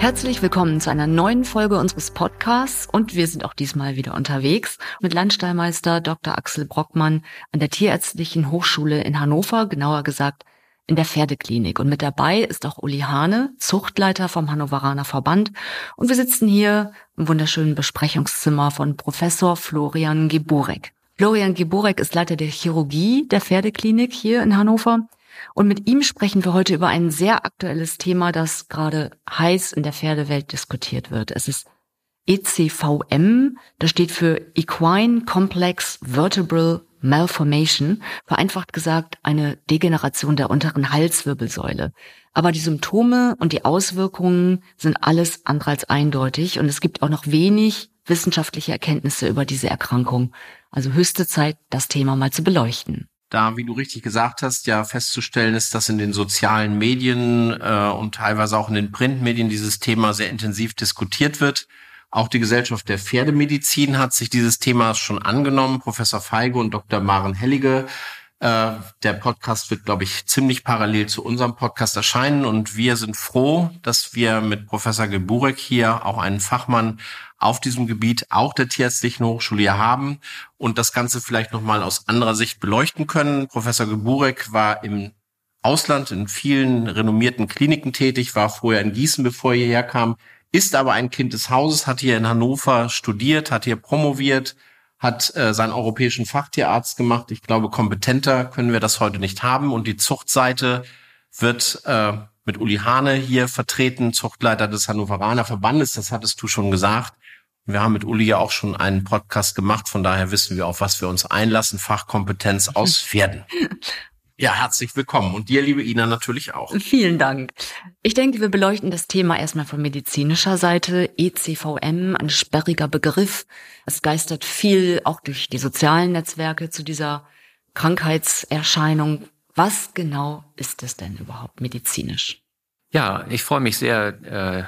Herzlich willkommen zu einer neuen Folge unseres Podcasts und wir sind auch diesmal wieder unterwegs mit Landstallmeister Dr. Axel Brockmann an der Tierärztlichen Hochschule in Hannover, genauer gesagt in der Pferdeklinik. Und mit dabei ist auch Uli Hane, Zuchtleiter vom Hannoveraner Verband. Und wir sitzen hier im wunderschönen Besprechungszimmer von Professor Florian Geburek. Florian Geburek ist Leiter der Chirurgie der Pferdeklinik hier in Hannover und mit ihm sprechen wir heute über ein sehr aktuelles Thema, das gerade heiß in der Pferdewelt diskutiert wird. Es ist ECVM, das steht für Equine Complex Vertebral Malformation, vereinfacht gesagt eine Degeneration der unteren Halswirbelsäule. Aber die Symptome und die Auswirkungen sind alles andere als eindeutig und es gibt auch noch wenig wissenschaftliche Erkenntnisse über diese Erkrankung. Also höchste Zeit, das Thema mal zu beleuchten da, wie du richtig gesagt hast, ja festzustellen ist, dass in den sozialen Medien äh, und teilweise auch in den Printmedien dieses Thema sehr intensiv diskutiert wird. Auch die Gesellschaft der Pferdemedizin hat sich dieses Themas schon angenommen. Professor Feige und Dr. Maren Hellige äh, der Podcast wird, glaube ich, ziemlich parallel zu unserem Podcast erscheinen und wir sind froh, dass wir mit Professor Geburek hier auch einen Fachmann auf diesem Gebiet auch der Tierärztlichen Hochschule hier haben und das Ganze vielleicht nochmal aus anderer Sicht beleuchten können. Professor Geburek war im Ausland in vielen renommierten Kliniken tätig, war vorher in Gießen, bevor er hierher kam, ist aber ein Kind des Hauses, hat hier in Hannover studiert, hat hier promoviert, hat äh, seinen europäischen Fachtierarzt gemacht. Ich glaube, kompetenter können wir das heute nicht haben. Und die Zuchtseite wird äh, mit Uli Hane hier vertreten, Zuchtleiter des Hannoveraner Verbandes. Das hattest du schon gesagt. Wir haben mit Uli ja auch schon einen Podcast gemacht, von daher wissen wir, auf was wir uns einlassen. Fachkompetenz aus Pferden. Ja, herzlich willkommen. Und dir, liebe Ina, natürlich auch. Vielen Dank. Ich denke, wir beleuchten das Thema erstmal von medizinischer Seite. ECVM, ein sperriger Begriff. Es geistert viel auch durch die sozialen Netzwerke zu dieser Krankheitserscheinung. Was genau ist es denn überhaupt medizinisch? Ja, ich freue mich sehr, äh,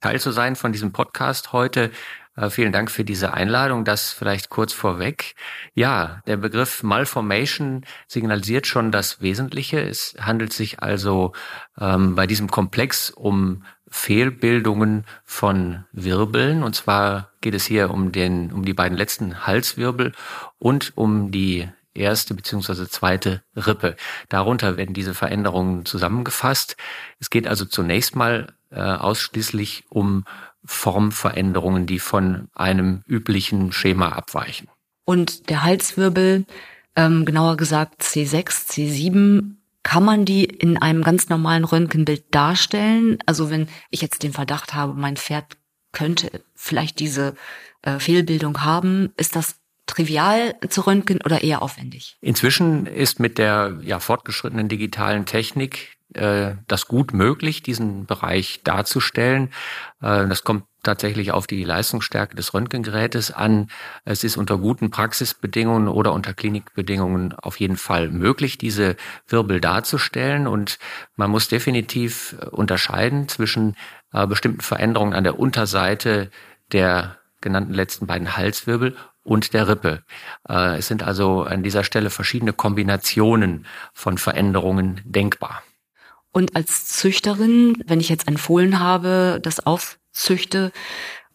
Teil zu sein von diesem Podcast heute. Äh, vielen Dank für diese Einladung. Das vielleicht kurz vorweg. Ja, der Begriff Malformation signalisiert schon das Wesentliche. Es handelt sich also ähm, bei diesem Komplex um Fehlbildungen von Wirbeln. Und zwar geht es hier um den, um die beiden letzten Halswirbel und um die erste beziehungsweise zweite Rippe. Darunter werden diese Veränderungen zusammengefasst. Es geht also zunächst mal äh, ausschließlich um Formveränderungen, die von einem üblichen Schema abweichen. Und der Halswirbel, ähm, genauer gesagt C6, C7, kann man die in einem ganz normalen Röntgenbild darstellen? Also wenn ich jetzt den Verdacht habe, mein Pferd könnte vielleicht diese äh, Fehlbildung haben, ist das trivial zu röntgen oder eher aufwendig? Inzwischen ist mit der ja, fortgeschrittenen digitalen Technik äh, das gut möglich, diesen Bereich darzustellen. Äh, das kommt tatsächlich auf die Leistungsstärke des Röntgengerätes an. Es ist unter guten Praxisbedingungen oder unter Klinikbedingungen auf jeden Fall möglich, diese Wirbel darzustellen. Und man muss definitiv unterscheiden zwischen äh, bestimmten Veränderungen an der Unterseite der genannten letzten beiden Halswirbel und der Rippe. Es sind also an dieser Stelle verschiedene Kombinationen von Veränderungen denkbar. Und als Züchterin, wenn ich jetzt ein Fohlen habe, das aufzüchte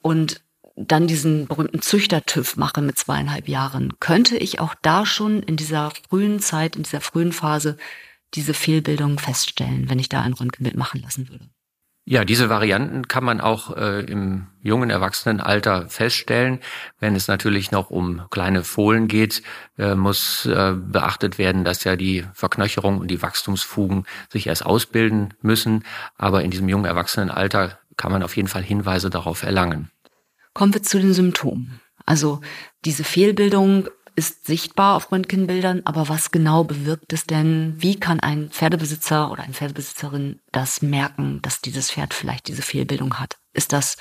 und dann diesen berühmten Züchtertüv mache mit zweieinhalb Jahren, könnte ich auch da schon in dieser frühen Zeit, in dieser frühen Phase diese Fehlbildung feststellen, wenn ich da ein Röntgenbild machen lassen würde. Ja, diese Varianten kann man auch äh, im jungen Erwachsenenalter feststellen. Wenn es natürlich noch um kleine Fohlen geht, äh, muss äh, beachtet werden, dass ja die Verknöcherung und die Wachstumsfugen sich erst ausbilden müssen. Aber in diesem jungen Erwachsenenalter kann man auf jeden Fall Hinweise darauf erlangen. Kommen wir zu den Symptomen. Also diese Fehlbildung ist sichtbar auf Röntgenbildern, aber was genau bewirkt es denn? Wie kann ein Pferdebesitzer oder eine Pferdebesitzerin das merken, dass dieses Pferd vielleicht diese Fehlbildung hat? Ist das,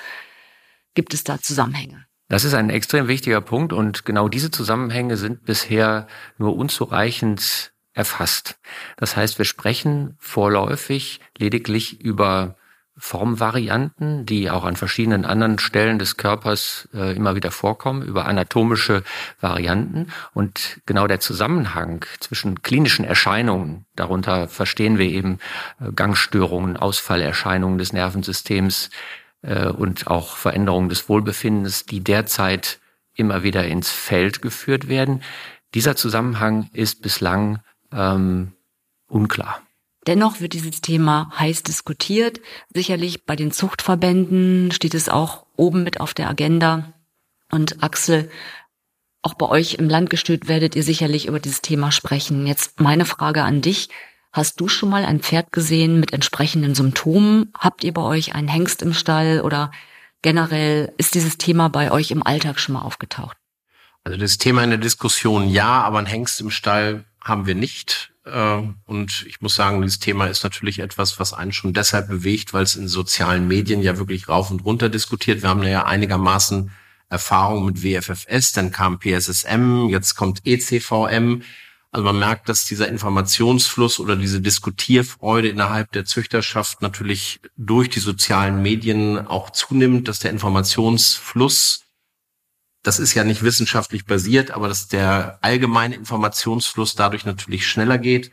gibt es da Zusammenhänge? Das ist ein extrem wichtiger Punkt und genau diese Zusammenhänge sind bisher nur unzureichend erfasst. Das heißt, wir sprechen vorläufig lediglich über Formvarianten, die auch an verschiedenen anderen Stellen des Körpers äh, immer wieder vorkommen, über anatomische Varianten. Und genau der Zusammenhang zwischen klinischen Erscheinungen, darunter verstehen wir eben äh, Gangstörungen, Ausfallerscheinungen des Nervensystems äh, und auch Veränderungen des Wohlbefindens, die derzeit immer wieder ins Feld geführt werden. Dieser Zusammenhang ist bislang ähm, unklar. Dennoch wird dieses Thema heiß diskutiert. Sicherlich bei den Zuchtverbänden steht es auch oben mit auf der Agenda. Und Axel, auch bei euch im Landgestüt werdet ihr sicherlich über dieses Thema sprechen. Jetzt meine Frage an dich. Hast du schon mal ein Pferd gesehen mit entsprechenden Symptomen? Habt ihr bei euch einen Hengst im Stall oder generell ist dieses Thema bei euch im Alltag schon mal aufgetaucht? Also das Thema in der Diskussion ja, aber ein Hengst im Stall haben wir nicht. Ähm, und ich muss sagen, dieses Thema ist natürlich etwas, was einen schon deshalb bewegt, weil es in sozialen Medien ja wirklich rauf und runter diskutiert. Wir haben ja einigermaßen Erfahrung mit WFFS, dann kam PSSM, jetzt kommt ECVM. Also man merkt, dass dieser Informationsfluss oder diese Diskutierfreude innerhalb der Züchterschaft natürlich durch die sozialen Medien auch zunimmt, dass der Informationsfluss das ist ja nicht wissenschaftlich basiert, aber dass der allgemeine Informationsfluss dadurch natürlich schneller geht.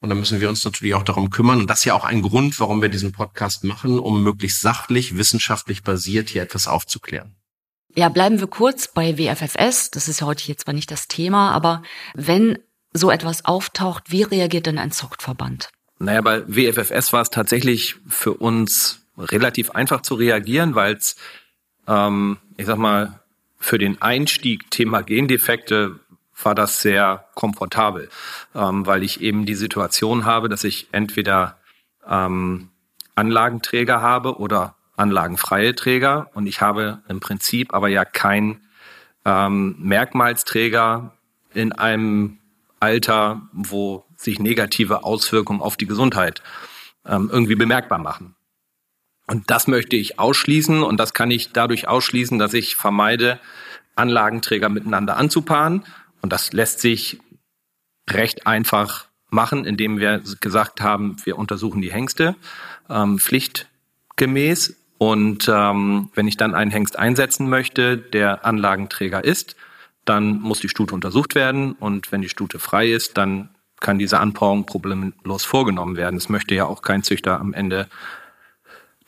Und da müssen wir uns natürlich auch darum kümmern. Und das ist ja auch ein Grund, warum wir diesen Podcast machen, um möglichst sachlich, wissenschaftlich basiert hier etwas aufzuklären. Ja, bleiben wir kurz bei WFFS. Das ist ja heute jetzt zwar nicht das Thema, aber wenn so etwas auftaucht, wie reagiert denn ein Zuchtverband? Naja, bei WFFS war es tatsächlich für uns relativ einfach zu reagieren, weil es, ähm, ich sag mal, für den Einstieg Thema Gendefekte war das sehr komfortabel, ähm, weil ich eben die Situation habe, dass ich entweder ähm, Anlagenträger habe oder anlagenfreie Träger und ich habe im Prinzip aber ja kein ähm, Merkmalsträger in einem Alter, wo sich negative Auswirkungen auf die Gesundheit ähm, irgendwie bemerkbar machen. Und das möchte ich ausschließen und das kann ich dadurch ausschließen, dass ich vermeide, Anlagenträger miteinander anzupaaren. Und das lässt sich recht einfach machen, indem wir gesagt haben, wir untersuchen die Hengste ähm, pflichtgemäß. Und ähm, wenn ich dann einen Hengst einsetzen möchte, der Anlagenträger ist, dann muss die Stute untersucht werden. Und wenn die Stute frei ist, dann kann diese Anpaarung problemlos vorgenommen werden. Es möchte ja auch kein Züchter am Ende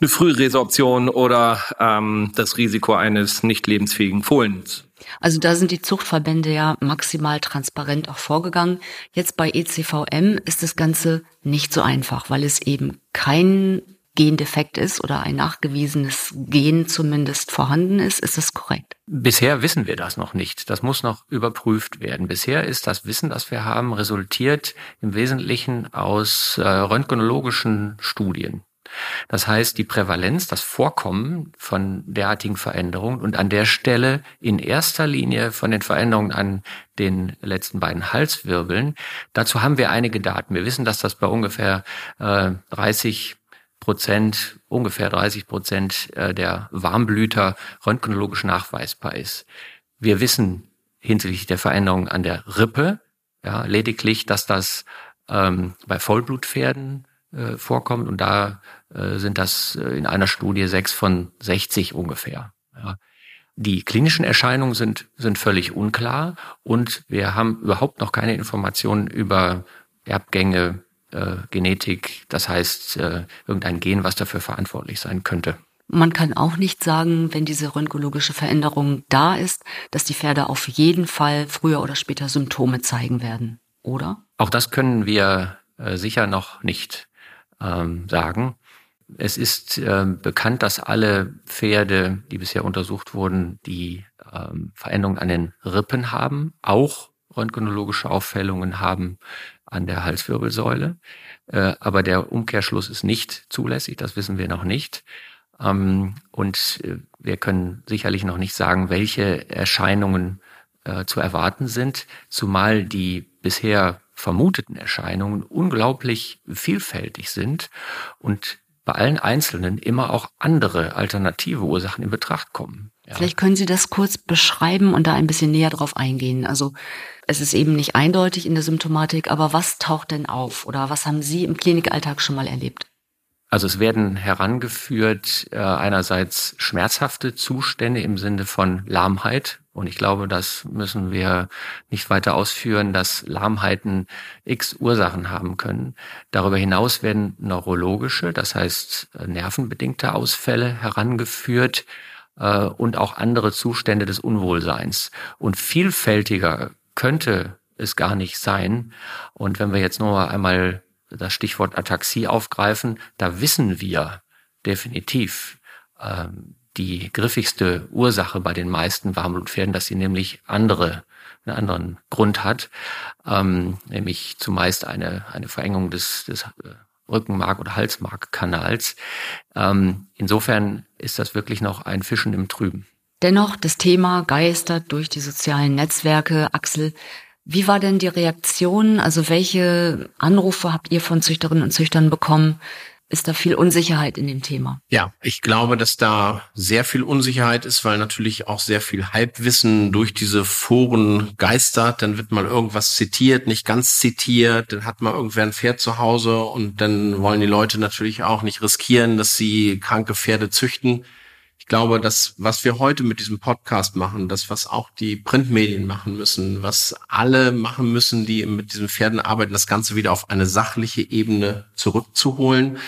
eine Frühresorption oder ähm, das Risiko eines nicht lebensfähigen Fohlens. Also da sind die Zuchtverbände ja maximal transparent auch vorgegangen. Jetzt bei ECVM ist das Ganze nicht so einfach, weil es eben kein Gendefekt ist oder ein nachgewiesenes Gen zumindest vorhanden ist. Ist das korrekt? Bisher wissen wir das noch nicht. Das muss noch überprüft werden. Bisher ist das Wissen, das wir haben, resultiert im Wesentlichen aus äh, röntgenologischen Studien. Das heißt, die Prävalenz, das Vorkommen von derartigen Veränderungen und an der Stelle in erster Linie von den Veränderungen an den letzten beiden Halswirbeln, dazu haben wir einige Daten. Wir wissen, dass das bei ungefähr äh, 30 Prozent, ungefähr 30 Prozent äh, der Warmblüter röntgenologisch nachweisbar ist. Wir wissen hinsichtlich der Veränderungen an der Rippe ja, lediglich, dass das ähm, bei Vollblutpferden äh, vorkommt und da äh, sind das äh, in einer Studie sechs von 60 ungefähr. Ja. Die klinischen Erscheinungen sind, sind völlig unklar und wir haben überhaupt noch keine Informationen über Erbgänge, äh, Genetik, das heißt äh, irgendein Gen, was dafür verantwortlich sein könnte. Man kann auch nicht sagen, wenn diese röntgenologische Veränderung da ist, dass die Pferde auf jeden Fall früher oder später Symptome zeigen werden, oder? Auch das können wir äh, sicher noch nicht ähm, sagen. Es ist ähm, bekannt, dass alle Pferde, die bisher untersucht wurden, die ähm, Veränderungen an den Rippen haben, auch röntgenologische Auffällungen haben an der Halswirbelsäule. Äh, aber der Umkehrschluss ist nicht zulässig, das wissen wir noch nicht. Ähm, und äh, wir können sicherlich noch nicht sagen, welche Erscheinungen äh, zu erwarten sind, zumal die bisher vermuteten Erscheinungen unglaublich vielfältig sind und bei allen Einzelnen immer auch andere alternative Ursachen in Betracht kommen. Ja. Vielleicht können Sie das kurz beschreiben und da ein bisschen näher drauf eingehen. Also es ist eben nicht eindeutig in der Symptomatik, aber was taucht denn auf oder was haben Sie im Klinikalltag schon mal erlebt? Also es werden herangeführt äh, einerseits schmerzhafte Zustände im Sinne von Lahmheit. Und ich glaube, das müssen wir nicht weiter ausführen, dass Lahmheiten x Ursachen haben können. Darüber hinaus werden neurologische, das heißt äh, nervenbedingte Ausfälle herangeführt äh, und auch andere Zustände des Unwohlseins. Und vielfältiger könnte es gar nicht sein. Und wenn wir jetzt nur einmal das Stichwort Ataxie aufgreifen, da wissen wir definitiv ähm, die griffigste Ursache bei den meisten Warmblutpferden, dass sie nämlich andere, einen anderen Grund hat, ähm, nämlich zumeist eine, eine Verengung des, des äh, Rückenmark- oder Halsmarkkanals. Ähm, insofern ist das wirklich noch ein Fischen im Trüben. Dennoch, das Thema geistert durch die sozialen Netzwerke. Axel, wie war denn die Reaktion? Also welche Anrufe habt ihr von Züchterinnen und Züchtern bekommen? Ist da viel Unsicherheit in dem Thema? Ja, ich glaube, dass da sehr viel Unsicherheit ist, weil natürlich auch sehr viel Halbwissen durch diese Foren geistert. Dann wird mal irgendwas zitiert, nicht ganz zitiert. Dann hat mal irgendwer ein Pferd zu Hause und dann wollen die Leute natürlich auch nicht riskieren, dass sie kranke Pferde züchten ich glaube, das, was wir heute mit diesem Podcast machen, das, was auch die Printmedien machen müssen, was alle machen müssen, die mit diesen Pferden arbeiten, das Ganze wieder auf eine sachliche Ebene zurückzuholen.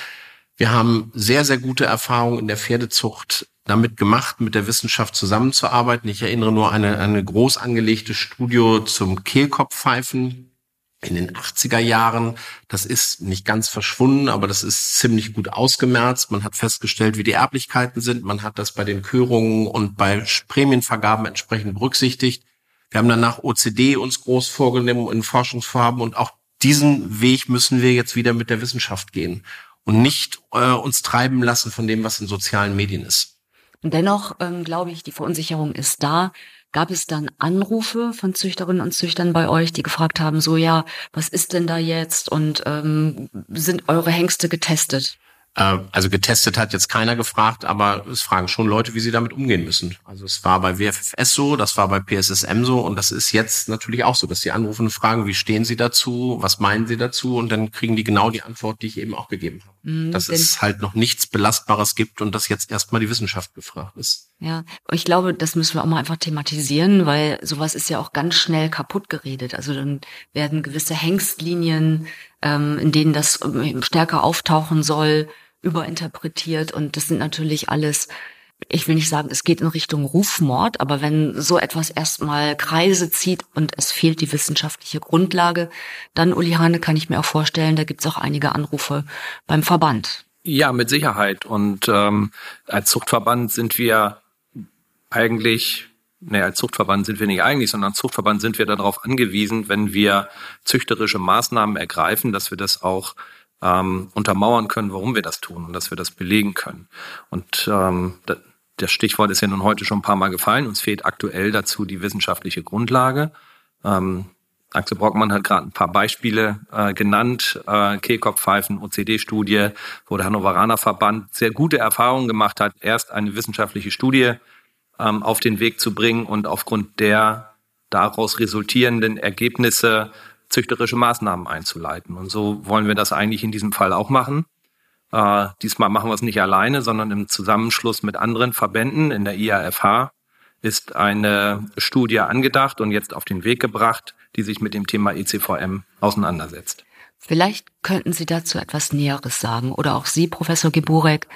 Wir haben sehr, sehr gute Erfahrungen in der Pferdezucht damit gemacht, mit der Wissenschaft zusammenzuarbeiten. Ich erinnere nur eine, eine groß angelegte Studie zum Kehlkopfpfeifen, in den 80er Jahren. Das ist nicht ganz verschwunden, aber das ist ziemlich gut ausgemerzt. Man hat festgestellt, wie die Erblichkeiten sind. Man hat das bei den Körungen und bei Prämienvergaben entsprechend berücksichtigt. Wir haben danach OCD uns groß vorgenommen in Forschungsvorhaben und auch diesen Weg müssen wir jetzt wieder mit der Wissenschaft gehen und nicht äh, uns treiben lassen von dem, was in sozialen Medien ist. Und dennoch ähm, glaube ich, die Verunsicherung ist da. Gab es dann Anrufe von Züchterinnen und Züchtern bei euch, die gefragt haben, so ja, was ist denn da jetzt und ähm, sind eure Hengste getestet? Äh, also getestet hat jetzt keiner gefragt, aber es fragen schon Leute, wie sie damit umgehen müssen. Also es war bei WFFS so, das war bei PSSM so und das ist jetzt natürlich auch so, dass die anrufen und fragen, wie stehen sie dazu, was meinen sie dazu und dann kriegen die genau die Antwort, die ich eben auch gegeben habe. Mhm, dass es halt noch nichts Belastbares gibt und dass jetzt erstmal die Wissenschaft gefragt ist. Ja, ich glaube, das müssen wir auch mal einfach thematisieren, weil sowas ist ja auch ganz schnell kaputt geredet. Also dann werden gewisse Hengstlinien, ähm, in denen das ähm, stärker auftauchen soll, überinterpretiert und das sind natürlich alles ich will nicht sagen, es geht in Richtung Rufmord, aber wenn so etwas erstmal Kreise zieht und es fehlt die wissenschaftliche Grundlage, dann, Uli Hane, kann ich mir auch vorstellen, da gibt es auch einige Anrufe beim Verband. Ja, mit Sicherheit. Und ähm, als Zuchtverband sind wir eigentlich, nee, als Zuchtverband sind wir nicht eigentlich, sondern als Zuchtverband sind wir darauf angewiesen, wenn wir züchterische Maßnahmen ergreifen, dass wir das auch ähm, untermauern können, warum wir das tun und dass wir das belegen können. Und ähm, das Stichwort ist ja nun heute schon ein paar Mal gefallen. Uns fehlt aktuell dazu die wissenschaftliche Grundlage. Ähm, Axel Brockmann hat gerade ein paar Beispiele äh, genannt. Äh, Kehlkopfpfeifen, OCD-Studie, wo der Hannoveraner Verband sehr gute Erfahrungen gemacht hat, erst eine wissenschaftliche Studie ähm, auf den Weg zu bringen und aufgrund der daraus resultierenden Ergebnisse züchterische Maßnahmen einzuleiten. Und so wollen wir das eigentlich in diesem Fall auch machen. Äh, diesmal machen wir es nicht alleine, sondern im Zusammenschluss mit anderen Verbänden. In der IAFH ist eine Studie angedacht und jetzt auf den Weg gebracht, die sich mit dem Thema ECVM auseinandersetzt. Vielleicht könnten Sie dazu etwas Näheres sagen oder auch Sie, Professor Geburek.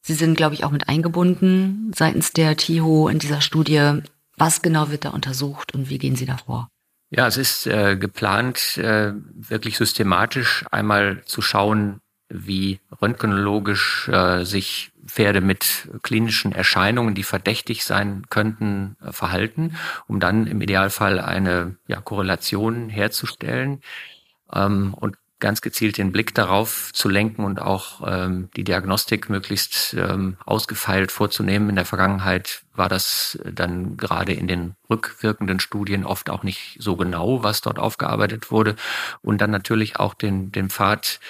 Sie sind, glaube ich, auch mit eingebunden seitens der TIHO in dieser Studie. Was genau wird da untersucht und wie gehen Sie da vor? Ja, es ist äh, geplant, äh, wirklich systematisch einmal zu schauen, wie röntgenologisch äh, sich Pferde mit klinischen Erscheinungen, die verdächtig sein könnten, äh, verhalten, um dann im Idealfall eine ja, Korrelation herzustellen. Ähm, und ganz gezielt den Blick darauf zu lenken und auch ähm, die Diagnostik möglichst ähm, ausgefeilt vorzunehmen. In der Vergangenheit war das dann gerade in den rückwirkenden Studien oft auch nicht so genau, was dort aufgearbeitet wurde. Und dann natürlich auch den, den Pfad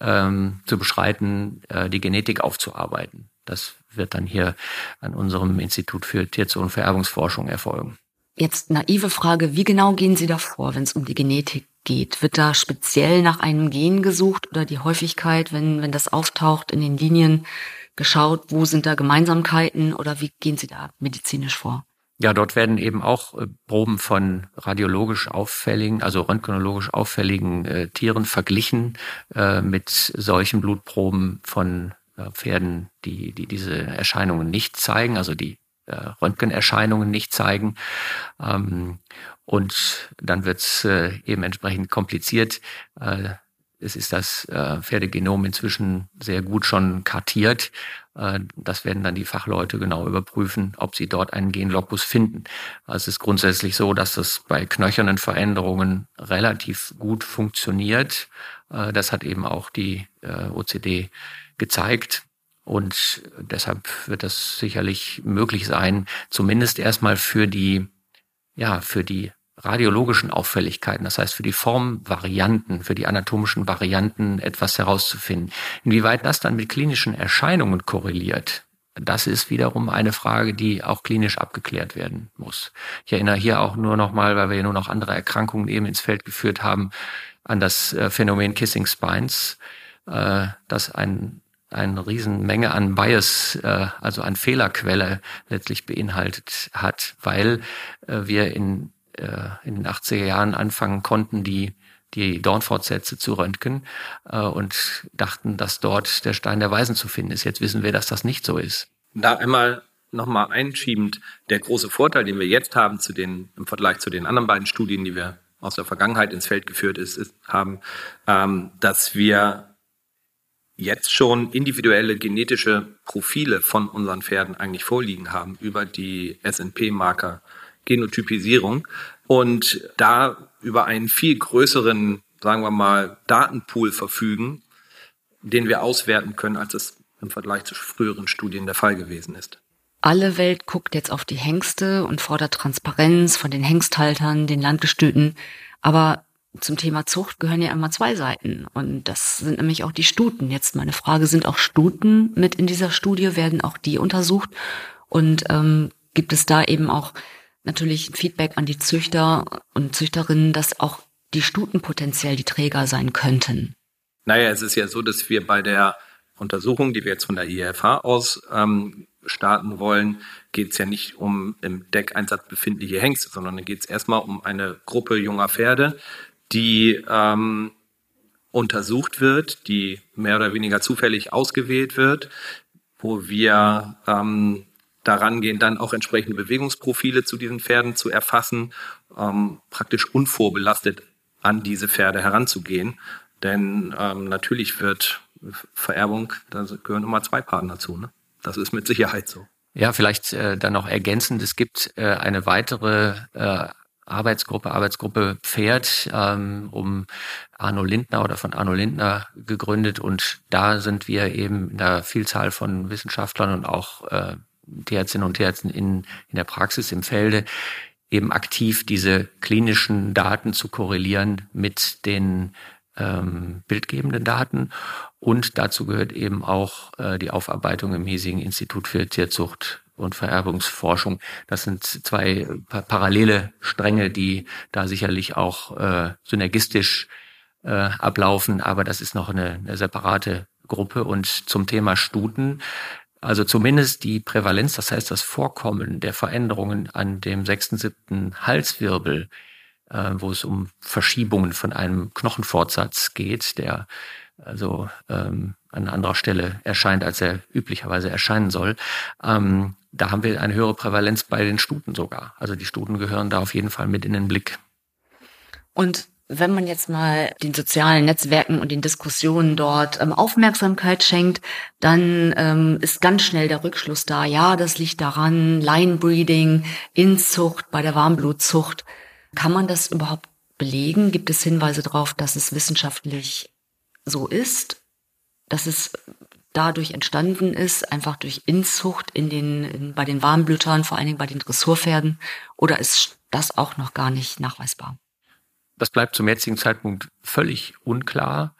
ähm, zu beschreiten, äh, die Genetik aufzuarbeiten. Das wird dann hier an unserem Institut für Tierzuchtvererbungsforschung erfolgen. Jetzt naive Frage, wie genau gehen Sie da vor, wenn es um die Genetik geht? Wird da speziell nach einem Gen gesucht oder die Häufigkeit, wenn, wenn das auftaucht in den Linien, geschaut, wo sind da Gemeinsamkeiten oder wie gehen Sie da medizinisch vor? Ja, dort werden eben auch äh, Proben von radiologisch auffälligen, also röntgenologisch auffälligen äh, Tieren verglichen äh, mit solchen Blutproben von äh, Pferden, die, die diese Erscheinungen nicht zeigen, also die äh, Röntgenerscheinungen nicht zeigen. Ähm, und dann wird es äh, eben entsprechend kompliziert. Es ist das Pferdegenom inzwischen sehr gut schon kartiert. Äh, das werden dann die Fachleute genau überprüfen, ob sie dort einen Genlocus finden. Also es ist grundsätzlich so, dass das bei knöchernen Veränderungen relativ gut funktioniert. Äh, das hat eben auch die äh, OCD gezeigt. Und deshalb wird das sicherlich möglich sein, zumindest erstmal für die, ja, für die radiologischen Auffälligkeiten, das heißt für die Formvarianten, für die anatomischen Varianten etwas herauszufinden. Inwieweit das dann mit klinischen Erscheinungen korreliert, das ist wiederum eine Frage, die auch klinisch abgeklärt werden muss. Ich erinnere hier auch nur noch mal, weil wir ja nur noch andere Erkrankungen eben ins Feld geführt haben, an das äh, Phänomen Kissing Spines, äh, das ein eine Riesenmenge an Bias, äh, also an Fehlerquelle letztlich beinhaltet hat, weil wir in äh, in den 80er Jahren anfangen konnten, die die Dornfortsätze zu röntgen äh, und dachten, dass dort der Stein der Weisen zu finden ist. Jetzt wissen wir, dass das nicht so ist. Da einmal nochmal einschiebend, der große Vorteil, den wir jetzt haben zu den, im Vergleich zu den anderen beiden Studien, die wir aus der Vergangenheit ins Feld geführt ist, ist haben, ähm, dass wir jetzt schon individuelle genetische Profile von unseren Pferden eigentlich vorliegen haben über die SNP-Marker Genotypisierung und da über einen viel größeren, sagen wir mal, Datenpool verfügen, den wir auswerten können, als es im Vergleich zu früheren Studien der Fall gewesen ist. Alle Welt guckt jetzt auf die Hengste und fordert Transparenz von den Hengsthaltern, den Landgestüten. Aber zum Thema Zucht gehören ja immer zwei Seiten. Und das sind nämlich auch die Stuten. Jetzt meine Frage, sind auch Stuten mit in dieser Studie? Werden auch die untersucht? Und ähm, gibt es da eben auch natürlich Feedback an die Züchter und Züchterinnen, dass auch die Stuten potenziell die Träger sein könnten? Naja, es ist ja so, dass wir bei der Untersuchung, die wir jetzt von der IFH aus ähm, starten wollen, geht es ja nicht um im Deckeinsatz befindliche Hengste, sondern dann geht es erstmal um eine Gruppe junger Pferde, die ähm, untersucht wird, die mehr oder weniger zufällig ausgewählt wird, wo wir ähm, daran gehen, dann auch entsprechende Bewegungsprofile zu diesen Pferden zu erfassen, ähm, praktisch unvorbelastet an diese Pferde heranzugehen. Denn ähm, natürlich wird Vererbung, da gehören immer zwei Partner zu. Ne? Das ist mit Sicherheit so. Ja, vielleicht äh, dann noch ergänzend, es gibt äh, eine weitere äh, Arbeitsgruppe, Arbeitsgruppe Pferd, ähm, um Arno Lindner oder von Arno Lindner gegründet. Und da sind wir eben in einer Vielzahl von Wissenschaftlern und auch äh, Tierärztinnen und Tierärzten in, in der Praxis im Felde eben aktiv diese klinischen Daten zu korrelieren mit den ähm, bildgebenden Daten. Und dazu gehört eben auch äh, die Aufarbeitung im hiesigen Institut für Tierzucht und Vererbungsforschung. Das sind zwei pa parallele Stränge, die da sicherlich auch äh, synergistisch äh, ablaufen, aber das ist noch eine, eine separate Gruppe. Und zum Thema Stuten also zumindest die Prävalenz, das heißt das Vorkommen der Veränderungen an dem sechsten, siebten Halswirbel, äh, wo es um Verschiebungen von einem Knochenfortsatz geht, der also ähm, an anderer Stelle erscheint, als er üblicherweise erscheinen soll. Ähm, da haben wir eine höhere Prävalenz bei den Stuten sogar. Also die Stuten gehören da auf jeden Fall mit in den Blick. Und wenn man jetzt mal den sozialen Netzwerken und den Diskussionen dort ähm, Aufmerksamkeit schenkt, dann ähm, ist ganz schnell der Rückschluss da, ja, das liegt daran, Line Breeding, Inzucht, bei der Warmblutzucht. Kann man das überhaupt belegen? Gibt es Hinweise darauf, dass es wissenschaftlich so ist, dass es dadurch entstanden ist, einfach durch Inzucht in den, in, bei den Warmblütern, vor allen Dingen bei den Dressurpferden, oder ist das auch noch gar nicht nachweisbar? Das bleibt zum jetzigen Zeitpunkt völlig unklar.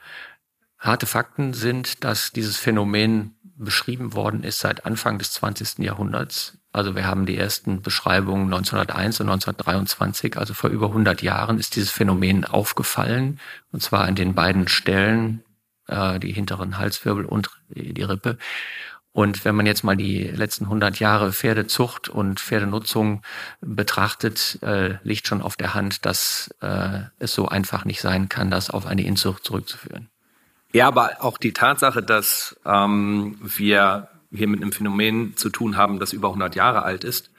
Harte Fakten sind, dass dieses Phänomen beschrieben worden ist seit Anfang des 20. Jahrhunderts. Also wir haben die ersten Beschreibungen 1901 und 1923, also vor über 100 Jahren ist dieses Phänomen aufgefallen, und zwar an den beiden Stellen, äh, die hinteren Halswirbel und die Rippe. Und wenn man jetzt mal die letzten 100 Jahre Pferdezucht und Pferdenutzung betrachtet, äh, liegt schon auf der Hand, dass äh, es so einfach nicht sein kann, das auf eine Inzucht zurückzuführen. Ja, aber auch die Tatsache, dass ähm, wir hier mit einem Phänomen zu tun haben, das über 100 Jahre alt ist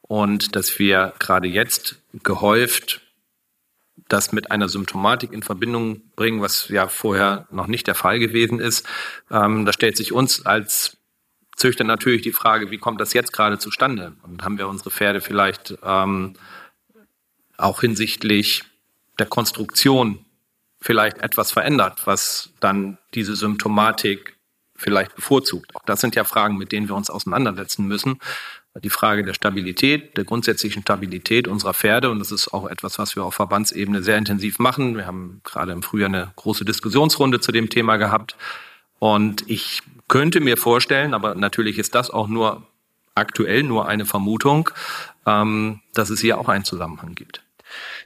und dass wir gerade jetzt gehäuft das mit einer Symptomatik in Verbindung bringen, was ja vorher noch nicht der Fall gewesen ist. Ähm, da stellt sich uns als Züchter natürlich die Frage, wie kommt das jetzt gerade zustande? Und haben wir unsere Pferde vielleicht ähm, auch hinsichtlich der Konstruktion vielleicht etwas verändert, was dann diese Symptomatik vielleicht bevorzugt. Auch das sind ja Fragen, mit denen wir uns auseinandersetzen müssen. Die Frage der Stabilität, der grundsätzlichen Stabilität unserer Pferde. Und das ist auch etwas, was wir auf Verbandsebene sehr intensiv machen. Wir haben gerade im Frühjahr eine große Diskussionsrunde zu dem Thema gehabt. Und ich könnte mir vorstellen, aber natürlich ist das auch nur aktuell nur eine Vermutung, ähm, dass es hier auch einen Zusammenhang gibt.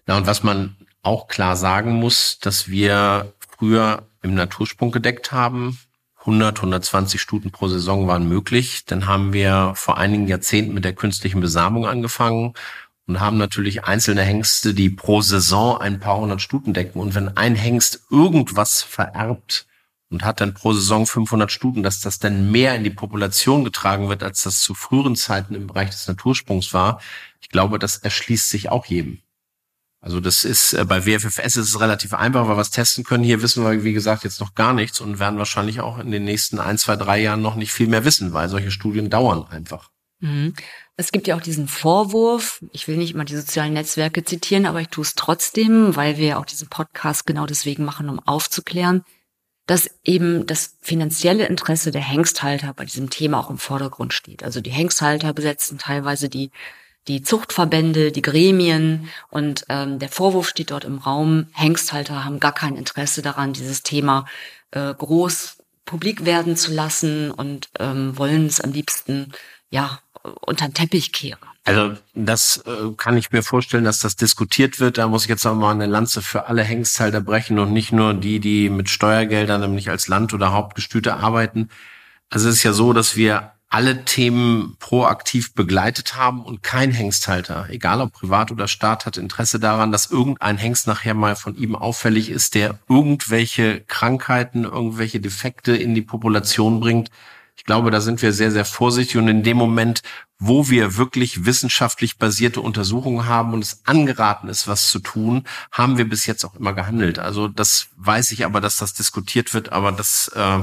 Na, und was man auch klar sagen muss, dass wir früher im Natursprung gedeckt haben. 100, 120 Stuten pro Saison waren möglich. Dann haben wir vor einigen Jahrzehnten mit der künstlichen Besamung angefangen und haben natürlich einzelne Hengste, die pro Saison ein paar hundert Stuten decken. Und wenn ein Hengst irgendwas vererbt und hat dann pro Saison 500 Stuten, dass das dann mehr in die Population getragen wird, als das zu früheren Zeiten im Bereich des Natursprungs war, ich glaube, das erschließt sich auch jedem. Also das ist äh, bei WFFS ist es relativ einfach, weil wir was testen können. Hier wissen wir, wie gesagt, jetzt noch gar nichts und werden wahrscheinlich auch in den nächsten ein, zwei, drei Jahren noch nicht viel mehr wissen, weil solche Studien dauern einfach. Mhm. Es gibt ja auch diesen Vorwurf, ich will nicht immer die sozialen Netzwerke zitieren, aber ich tue es trotzdem, weil wir auch diesen Podcast genau deswegen machen, um aufzuklären, dass eben das finanzielle Interesse der Hengsthalter bei diesem Thema auch im Vordergrund steht. Also die Hengsthalter besetzen teilweise die die Zuchtverbände, die Gremien und ähm, der Vorwurf steht dort im Raum, Hengsthalter haben gar kein Interesse daran, dieses Thema äh, groß publik werden zu lassen und ähm, wollen es am liebsten ja unter den Teppich kehren. Also das äh, kann ich mir vorstellen, dass das diskutiert wird. Da muss ich jetzt auch mal eine Lanze für alle Hengsthalter brechen und nicht nur die, die mit Steuergeldern nämlich als Land- oder Hauptgestüte arbeiten. Also es ist ja so, dass wir alle Themen proaktiv begleitet haben und kein Hengsthalter, egal ob privat oder Staat, hat Interesse daran, dass irgendein Hengst nachher mal von ihm auffällig ist, der irgendwelche Krankheiten, irgendwelche Defekte in die Population bringt. Ich glaube, da sind wir sehr, sehr vorsichtig und in dem Moment, wo wir wirklich wissenschaftlich basierte Untersuchungen haben und es angeraten ist, was zu tun, haben wir bis jetzt auch immer gehandelt. Also das weiß ich aber, dass das diskutiert wird, aber das äh,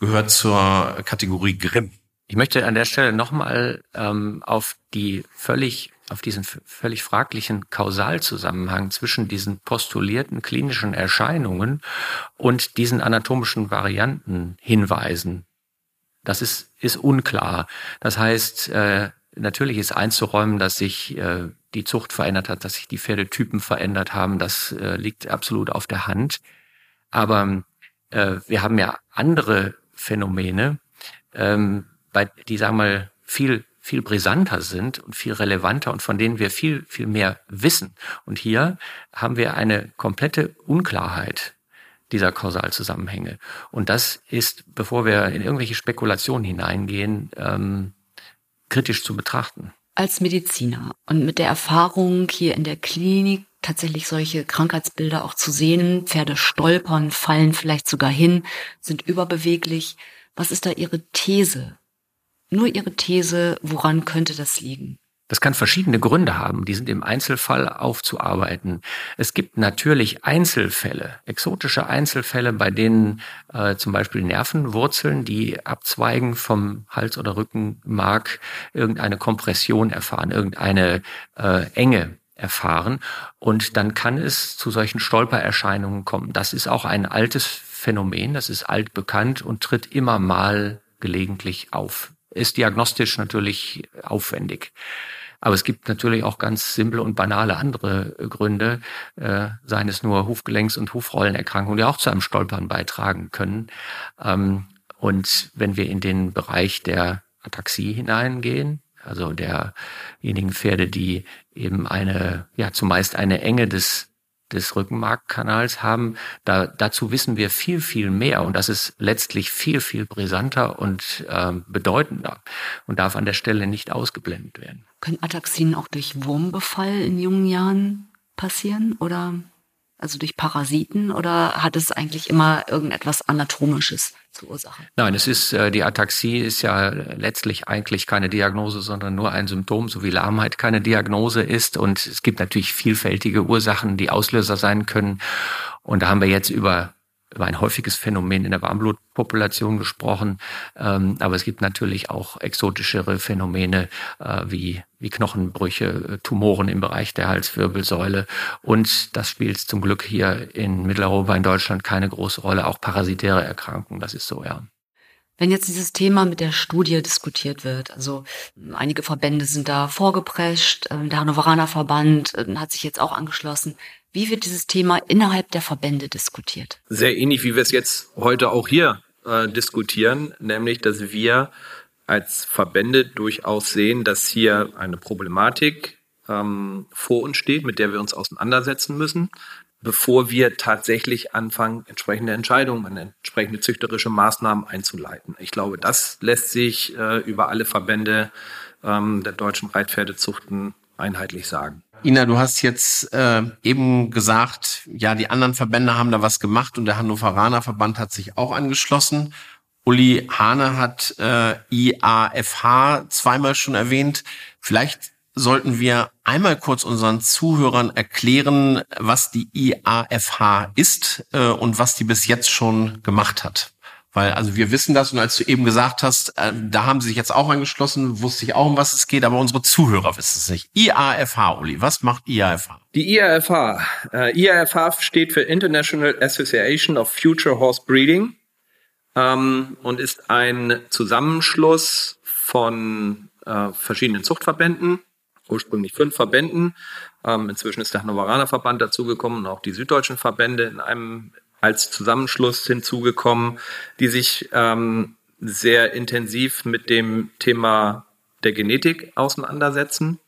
gehört zur Kategorie Grimm. Ich möchte an der Stelle nochmal ähm, auf die völlig auf diesen völlig fraglichen Kausalzusammenhang zwischen diesen postulierten klinischen Erscheinungen und diesen anatomischen Varianten hinweisen. Das ist, ist unklar. Das heißt, äh, natürlich ist einzuräumen, dass sich äh, die Zucht verändert hat, dass sich die Pferdetypen verändert haben. Das äh, liegt absolut auf der Hand. Aber äh, wir haben ja andere Phänomene, ähm, bei, die sagen wir mal viel viel brisanter sind und viel relevanter und von denen wir viel, viel mehr wissen. Und hier haben wir eine komplette Unklarheit dieser Kausalzusammenhänge. Und das ist, bevor wir in irgendwelche Spekulationen hineingehen, ähm, kritisch zu betrachten. Als Mediziner und mit der Erfahrung hier in der Klinik tatsächlich solche Krankheitsbilder auch zu sehen, Pferde stolpern, fallen vielleicht sogar hin, sind überbeweglich. Was ist da Ihre These? Nur Ihre These, woran könnte das liegen? Das kann verschiedene Gründe haben, die sind im Einzelfall aufzuarbeiten. Es gibt natürlich Einzelfälle, exotische Einzelfälle, bei denen äh, zum Beispiel Nervenwurzeln, die abzweigen vom Hals- oder Rückenmark, irgendeine Kompression erfahren, irgendeine äh, Enge erfahren. Und dann kann es zu solchen Stolpererscheinungen kommen. Das ist auch ein altes Phänomen, das ist altbekannt und tritt immer mal gelegentlich auf ist diagnostisch natürlich aufwendig. Aber es gibt natürlich auch ganz simple und banale andere Gründe, äh, seien es nur Hufgelenks- und Hufrollenerkrankungen, die auch zu einem Stolpern beitragen können. Ähm, Und wenn wir in den Bereich der Ataxie hineingehen, also derjenigen Pferde, die eben eine, ja, zumeist eine Enge des des Rückenmarkkanals haben. Da, dazu wissen wir viel, viel mehr und das ist letztlich viel, viel brisanter und äh, bedeutender und darf an der Stelle nicht ausgeblendet werden. Können Ataxien auch durch Wurmbefall in jungen Jahren passieren oder also durch Parasiten oder hat es eigentlich immer irgendetwas Anatomisches zur Ursache? Nein, es ist, äh, die Ataxie ist ja letztlich eigentlich keine Diagnose, sondern nur ein Symptom, so wie Lahmheit keine Diagnose ist. Und es gibt natürlich vielfältige Ursachen, die Auslöser sein können. Und da haben wir jetzt über über ein häufiges Phänomen in der Warmblutpopulation gesprochen. Ähm, aber es gibt natürlich auch exotischere Phänomene äh, wie, wie Knochenbrüche, äh, Tumoren im Bereich der Halswirbelsäule. Und das spielt zum Glück hier in Mitteleuropa, in Deutschland keine große Rolle. Auch parasitäre Erkrankungen, das ist so, ja. Wenn jetzt dieses Thema mit der Studie diskutiert wird, also einige Verbände sind da vorgeprescht, äh, der Hannoveraner Verband äh, hat sich jetzt auch angeschlossen. Wie wird dieses Thema innerhalb der Verbände diskutiert? Sehr ähnlich, wie wir es jetzt heute auch hier äh, diskutieren, nämlich, dass wir als Verbände durchaus sehen, dass hier eine Problematik ähm, vor uns steht, mit der wir uns auseinandersetzen müssen, bevor wir tatsächlich anfangen, entsprechende Entscheidungen, entsprechende züchterische Maßnahmen einzuleiten. Ich glaube, das lässt sich äh, über alle Verbände ähm, der deutschen Reitpferdezuchten einheitlich sagen. Ina, du hast jetzt äh, eben gesagt, ja, die anderen Verbände haben da was gemacht und der Hannoveraner Verband hat sich auch angeschlossen. Uli Hane hat äh, IAFH zweimal schon erwähnt. Vielleicht sollten wir einmal kurz unseren Zuhörern erklären, was die IAFH ist äh, und was die bis jetzt schon gemacht hat. Weil, also wir wissen das und als du eben gesagt hast, äh, da haben sie sich jetzt auch angeschlossen, wusste ich auch, um was es geht, aber unsere Zuhörer wissen es nicht. IAFH, Uli, was macht IAFH? Die IAFH, äh, IAFH steht für International Association of Future Horse Breeding ähm, und ist ein Zusammenschluss von äh, verschiedenen Zuchtverbänden, ursprünglich fünf Verbänden. Ähm, inzwischen ist der Hannoveraner Verband dazugekommen und auch die süddeutschen Verbände in einem als Zusammenschluss hinzugekommen, die sich ähm, sehr intensiv mit dem Thema der Genetik auseinandersetzen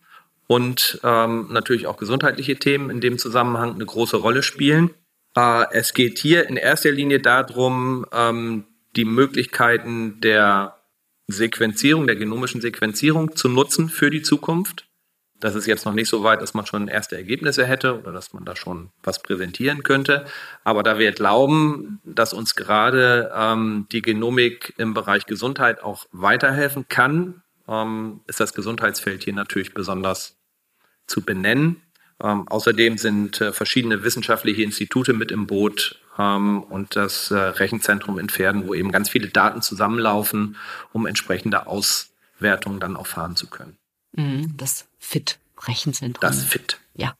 und ähm, natürlich auch gesundheitliche Themen in dem Zusammenhang eine große Rolle spielen. Äh, es geht hier in erster Linie darum, ähm, die Möglichkeiten der Sequenzierung, der genomischen Sequenzierung zu nutzen für die Zukunft. Das ist jetzt noch nicht so weit, dass man schon erste Ergebnisse hätte oder dass man da schon was präsentieren könnte. Aber da wir glauben, dass uns gerade ähm, die Genomik im Bereich Gesundheit auch weiterhelfen kann, ähm, ist das Gesundheitsfeld hier natürlich besonders zu benennen. Ähm, außerdem sind äh, verschiedene wissenschaftliche Institute mit im Boot ähm, und das äh, Rechenzentrum in Pferden, wo eben ganz viele Daten zusammenlaufen, um entsprechende Auswertungen dann auch fahren zu können. Mhm, das FIT-Rechenzentrum. Das FIT. Ja.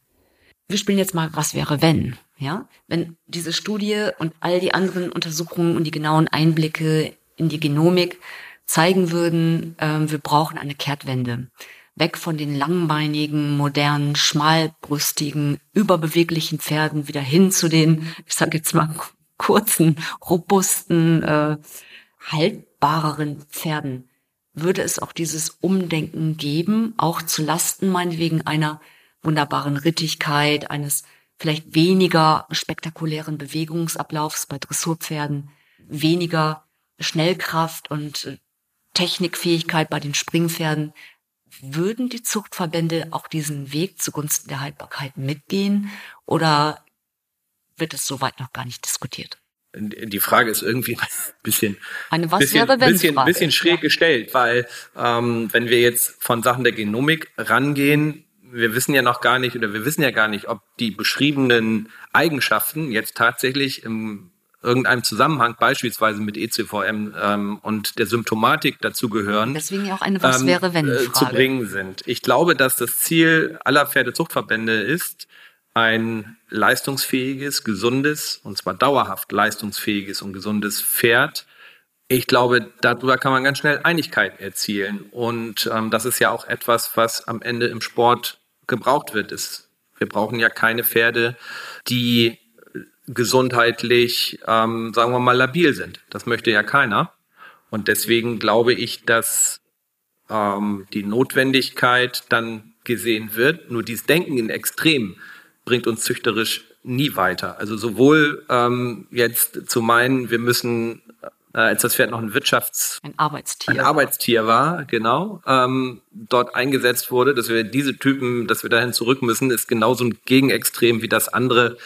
Wir spielen jetzt mal, was wäre, wenn? Ja, wenn diese Studie und all die anderen Untersuchungen und die genauen Einblicke in die Genomik zeigen würden, äh, wir brauchen eine Kehrtwende. Weg von den langbeinigen, modernen, schmalbrüstigen, überbeweglichen Pferden wieder hin zu den, ich sage jetzt mal, kurzen, robusten, äh, haltbareren Pferden würde es auch dieses Umdenken geben, auch zu Lasten meinetwegen einer wunderbaren Rittigkeit, eines vielleicht weniger spektakulären Bewegungsablaufs bei Dressurpferden, weniger Schnellkraft und äh, Technikfähigkeit bei den Springpferden. Würden die Zuchtverbände auch diesen Weg zugunsten der Haltbarkeit mitgehen oder wird es soweit noch gar nicht diskutiert? Die Frage ist irgendwie ein bisschen, Eine was bisschen, wäre, wenn bisschen, Frage. bisschen schräg Ja. gestellt, weil ähm, wenn wir jetzt von Sachen der Genomik rangehen, wir wissen ja noch gar nicht oder wir wissen ja gar nicht, ob die beschriebenen Eigenschaften jetzt tatsächlich im irgendeinem Zusammenhang, beispielsweise mit ECVM ähm, und der Symptomatik dazugehören, Deswegen ja auch eine was ähm, wäre, wenn äh, Frage. zu bringen sind. Ich glaube, dass das Ziel aller Pferdezuchtverbände ist, ein leistungsfähiges, gesundes, und zwar dauerhaft leistungsfähiges und gesundes Pferd. Ich glaube, darüber kann man ganz schnell Einigkeit erzielen. Und ähm, das ist ja auch etwas, was am Ende im Sport gebraucht wird. Es, wir brauchen ja keine Pferde, die gesundheitlich, ähm, sagen wir mal, labil sind. Das möchte ja keiner. Und deswegen glaube ich, dass ähm, die Notwendigkeit dann gesehen wird. Nur dieses Denken in Extrem bringt uns züchterisch nie weiter. Also sowohl ähm, jetzt zu meinen, wir müssen, äh, als das Pferd noch ein Wirtschafts... Ein Arbeitstier. Ein Arbeitstier war, genau, ähm, dort eingesetzt wurde, dass wir diese Typen, dass wir dahin zurück müssen, ist genauso ein Gegenextrem wie das andere,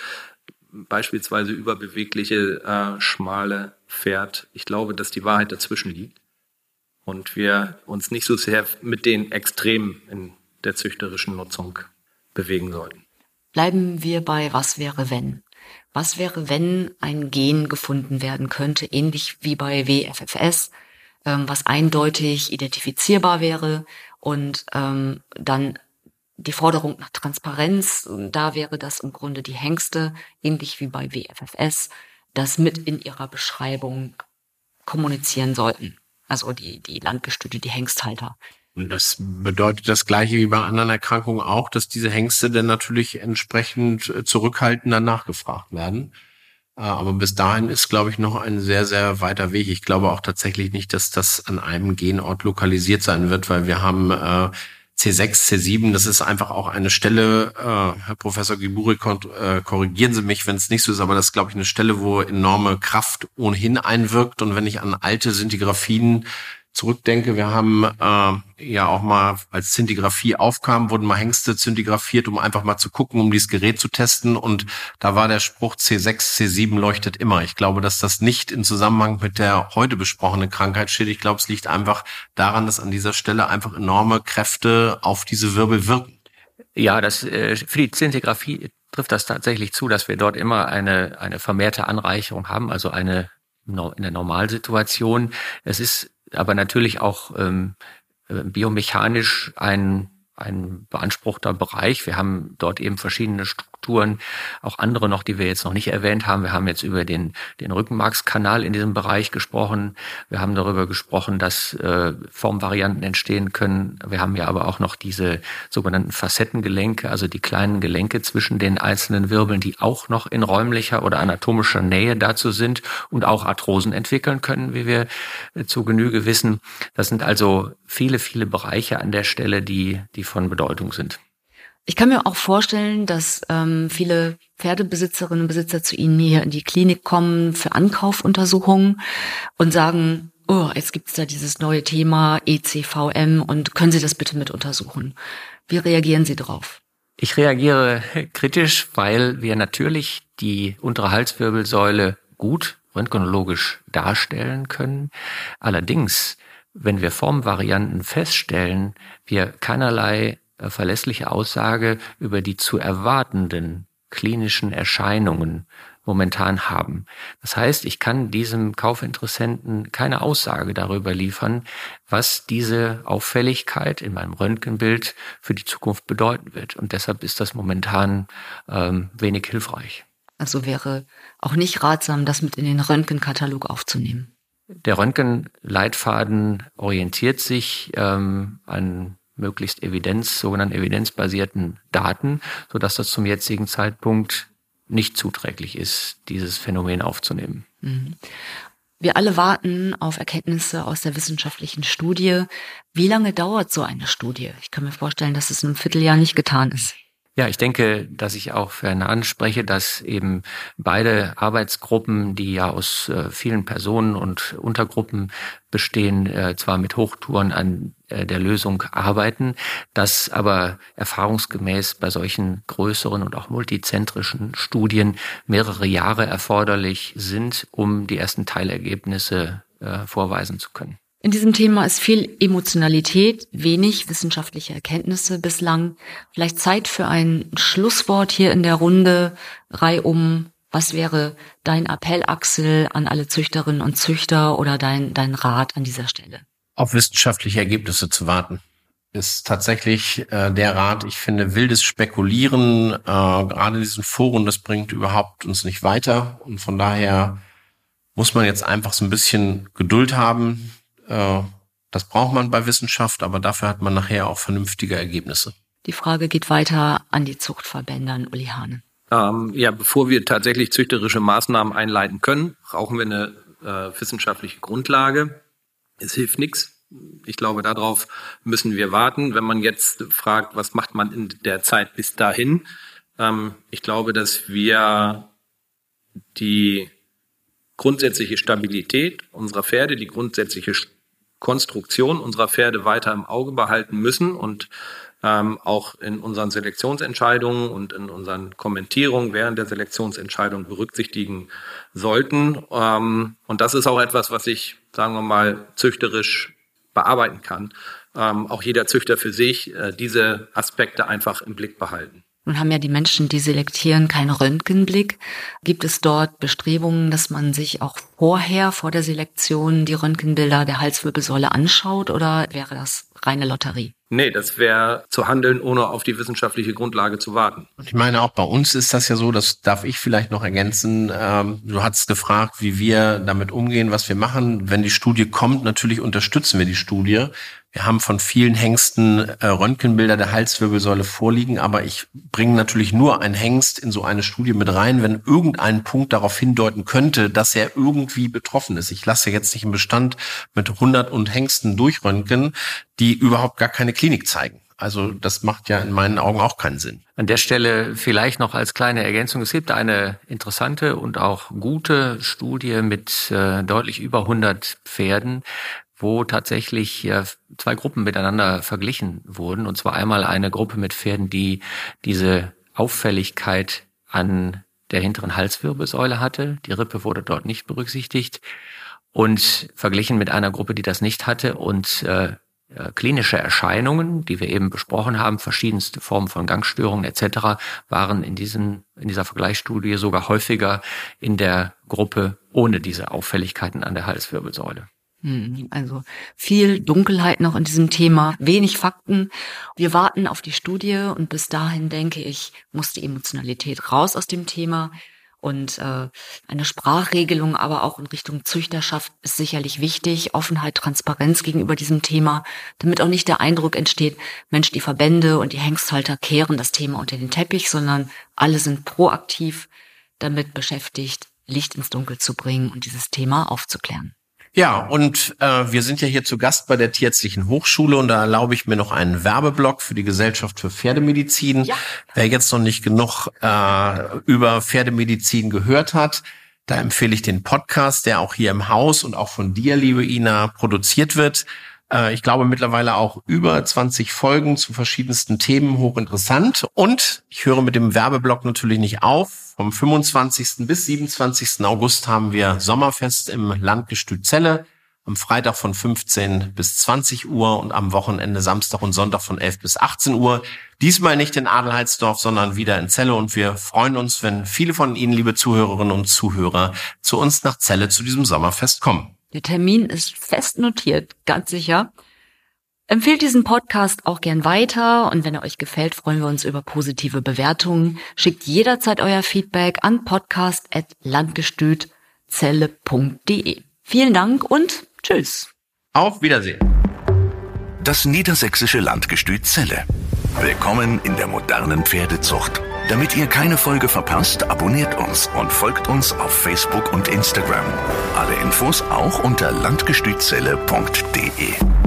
beispielsweise überbewegliche, äh, schmale Pferd. Ich glaube, dass die Wahrheit dazwischen liegt und wir uns nicht so sehr mit den Extremen in der züchterischen Nutzung bewegen sollten. Bleiben wir bei Was wäre wenn? Was wäre, wenn ein Gen gefunden werden könnte, ähnlich wie bei WFFS, ähm, was eindeutig identifizierbar wäre und ähm, dann die Forderung nach Transparenz, da wäre das im Grunde die Hengste, ähnlich wie bei WFFS, das mit in ihrer Beschreibung kommunizieren sollten. Also die, die Landgestüte, die Hengsthalter. Und das bedeutet das Gleiche wie bei anderen Erkrankungen auch, dass diese Hengste dann natürlich entsprechend äh, zurückhaltender nachgefragt werden. Äh, aber bis dahin ist, glaube ich, noch ein sehr, sehr weiter Weg. Ich glaube auch tatsächlich nicht, dass das an einem Genort lokalisiert sein wird, weil wir haben äh, C6, C7, das ist einfach auch eine Stelle, äh, Herr Professor Giburi, äh, korrigieren Sie mich, wenn es nicht so ist, aber das ist, glaube ich, eine Stelle, wo enorme Kraft ohnehin einwirkt. Und wenn ich an alte Sintigraphien zurückdenke, wir haben äh, ja auch mal, als Zintigraphie aufkam, wurden mal Hengste zintigraphiert, um einfach mal zu gucken, um dieses Gerät zu testen. Und da war der Spruch C6, C7 leuchtet immer. Ich glaube, dass das nicht in Zusammenhang mit der heute besprochenen Krankheit steht. Ich glaube, es liegt einfach daran, dass an dieser Stelle einfach enorme Kräfte auf diese Wirbel wirken. Ja, das äh, für die Zintigraphie trifft das tatsächlich zu, dass wir dort immer eine, eine vermehrte Anreicherung haben, also eine in der Normalsituation. Es ist aber natürlich auch ähm, äh, biomechanisch ein, ein beanspruchter Bereich. Wir haben dort eben verschiedene Strukturen, auch andere noch, die wir jetzt noch nicht erwähnt haben. Wir haben jetzt über den, den Rückenmarkskanal in diesem Bereich gesprochen. Wir haben darüber gesprochen, dass äh, Formvarianten entstehen können. Wir haben ja aber auch noch diese sogenannten Facettengelenke, also die kleinen Gelenke zwischen den einzelnen Wirbeln, die auch noch in räumlicher oder anatomischer Nähe dazu sind und auch Arthrosen entwickeln können, wie wir äh, zu Genüge wissen. Das sind also viele, viele Bereiche an der Stelle, die, die von Bedeutung sind. Ich kann mir auch vorstellen, dass ähm, viele Pferdebesitzerinnen und Besitzer zu Ihnen hier in die Klinik kommen für Ankaufuntersuchungen und sagen, oh, jetzt gibt's da dieses neue Thema ECVM und können Sie das bitte mit untersuchen? Wie reagieren Sie darauf? Ich reagiere kritisch, weil wir natürlich die untere Halswirbelsäule gut röntgenologisch darstellen können. Allerdings, wenn wir Formvarianten feststellen, wir keinerlei verlässliche Aussage über die zu erwartenden klinischen Erscheinungen momentan haben. Das heißt, ich kann diesem Kaufinteressenten keine Aussage darüber liefern, was diese Auffälligkeit in meinem Röntgenbild für die Zukunft bedeuten wird. Und deshalb ist das momentan ähm, wenig hilfreich. Also wäre auch nicht ratsam, das mit in den Röntgenkatalog aufzunehmen. Der Röntgenleitfaden orientiert sich ähm, an möglichst Evidenz, sogenannten evidenzbasierten Daten, so dass das zum jetzigen Zeitpunkt nicht zuträglich ist, dieses Phänomen aufzunehmen. Mhm. Wir alle warten auf Erkenntnisse aus der wissenschaftlichen Studie. Wie lange dauert so eine Studie? Ich kann mir vorstellen, dass es in einem Vierteljahr nicht getan ist. Ja, ich denke, dass ich auch für eine anspreche, dass eben beide Arbeitsgruppen, die ja aus äh, vielen Personen und Untergruppen bestehen, äh, zwar mit Hochtouren an der Lösung arbeiten, dass aber erfahrungsgemäß bei solchen größeren und auch multizentrischen Studien mehrere Jahre erforderlich sind, um die ersten Teilergebnisse vorweisen zu können. In diesem Thema ist viel Emotionalität, wenig wissenschaftliche Erkenntnisse bislang. Vielleicht Zeit für ein Schlusswort hier in der Runde, reihum. Was wäre dein Appell, Axel, an alle Züchterinnen und Züchter oder dein, dein Rat an dieser Stelle? Auf wissenschaftliche Ergebnisse zu warten ist tatsächlich äh, der Rat. Ich finde, wildes Spekulieren, äh, gerade in diesen Foren, das bringt überhaupt uns nicht weiter. Und von daher muss man jetzt einfach so ein bisschen Geduld haben, äh, das braucht man bei Wissenschaft, aber dafür hat man nachher auch vernünftige Ergebnisse. Die Frage geht weiter an die Zuchtverbände, an Uli Hane. Ähm, ja, bevor wir tatsächlich züchterische Maßnahmen einleiten können, brauchen wir eine äh, wissenschaftliche Grundlage. Es hilft nichts. Ich glaube, darauf müssen wir warten. Wenn man jetzt fragt, was macht man in der Zeit bis dahin? Ähm, ich glaube, dass wir die grundsätzliche Stabilität unserer Pferde, die grundsätzliche Konstruktion unserer Pferde weiter im Auge behalten müssen und ähm, auch in unseren Selektionsentscheidungen und in unseren Kommentierungen während der Selektionsentscheidung berücksichtigen sollten. Ähm, und das ist auch etwas, was ich, sagen wir mal, züchterisch bearbeiten kann. Ähm, auch jeder Züchter für sich äh, diese Aspekte einfach im Blick behalten. Nun haben ja die Menschen, die selektieren, keinen Röntgenblick. Gibt es dort Bestrebungen, dass man sich auch vorher, vor der Selektion, die Röntgenbilder der Halswirbelsäule anschaut oder wäre das reine Lotterie? Nee, das wäre zu handeln, ohne auf die wissenschaftliche Grundlage zu warten. Ich meine, auch bei uns ist das ja so, das darf ich vielleicht noch ergänzen. Ähm, du hast gefragt, wie wir damit umgehen, was wir machen. Wenn die Studie kommt, natürlich unterstützen wir die Studie. Wir haben von vielen Hengsten äh, Röntgenbilder der Halswirbelsäule vorliegen, aber ich bringe natürlich nur einen Hengst in so eine Studie mit rein, wenn irgendein Punkt darauf hindeuten könnte, dass er irgendwie betroffen ist. Ich lasse jetzt nicht im Bestand mit 100 und Hengsten durchröntgen, die überhaupt gar keine Klinik zeigen. Also das macht ja in meinen Augen auch keinen Sinn. An der Stelle vielleicht noch als kleine Ergänzung. Es gibt eine interessante und auch gute Studie mit äh, deutlich über 100 Pferden, wo tatsächlich äh, zwei Gruppen miteinander verglichen wurden. Und zwar einmal eine Gruppe mit Pferden, die diese Auffälligkeit an der hinteren Halswirbelsäule hatte. Die Rippe wurde dort nicht berücksichtigt. Und verglichen mit einer Gruppe, die das nicht hatte und äh, äh, klinische Erscheinungen, die wir eben besprochen haben, verschiedenste Formen von Gangstörungen etc., waren in, diesen, in dieser Vergleichsstudie sogar häufiger in der Gruppe ohne diese Auffälligkeiten an der Halswirbelsäule. Hm, also viel Dunkelheit noch in diesem Thema, wenig Fakten. Wir warten auf die Studie und bis dahin denke ich, muss die Emotionalität raus aus dem Thema. Und äh, eine Sprachregelung, aber auch in Richtung Züchterschaft ist sicherlich wichtig. Offenheit, Transparenz gegenüber diesem Thema, damit auch nicht der Eindruck entsteht, Mensch, die Verbände und die Hengsthalter kehren das Thema unter den Teppich, sondern alle sind proaktiv damit beschäftigt, Licht ins Dunkel zu bringen und dieses Thema aufzuklären. Ja, und äh, wir sind ja hier zu Gast bei der Tierärztlichen Hochschule und da erlaube ich mir noch einen Werbeblock für die Gesellschaft für Pferdemedizin. Ja. Wer jetzt noch nicht genug äh, über Pferdemedizin gehört hat, da empfehle ich den Podcast, der auch hier im Haus und auch von dir, liebe Ina, produziert wird. Äh, ich glaube mittlerweile auch über 20 Folgen zu verschiedensten Themen hochinteressant. Und ich höre mit dem Werbeblock natürlich nicht auf. Vom 25. bis 27. August haben wir Sommerfest im Landgestüt Celle. Am Freitag von 15 bis 20 Uhr und am Wochenende Samstag und Sonntag von 11 bis 18 Uhr. Diesmal nicht in Adelheidsdorf, sondern wieder in Celle und wir freuen uns, wenn viele von Ihnen, liebe Zuhörerinnen und Zuhörer, zu uns nach Celle zu diesem Sommerfest kommen. Der Termin ist fest notiert, ganz sicher. Empfehlt diesen Podcast auch gern weiter und wenn er euch gefällt, freuen wir uns über positive Bewertungen. Schickt jederzeit euer Feedback an podcast.landgestützelle.de. Vielen Dank und tschüss. Auf Wiedersehen. Das niedersächsische Landgestüt Zelle. Willkommen in der modernen Pferdezucht. Damit ihr keine Folge verpasst, abonniert uns und folgt uns auf Facebook und Instagram. Alle Infos auch unter landgestützelle.de.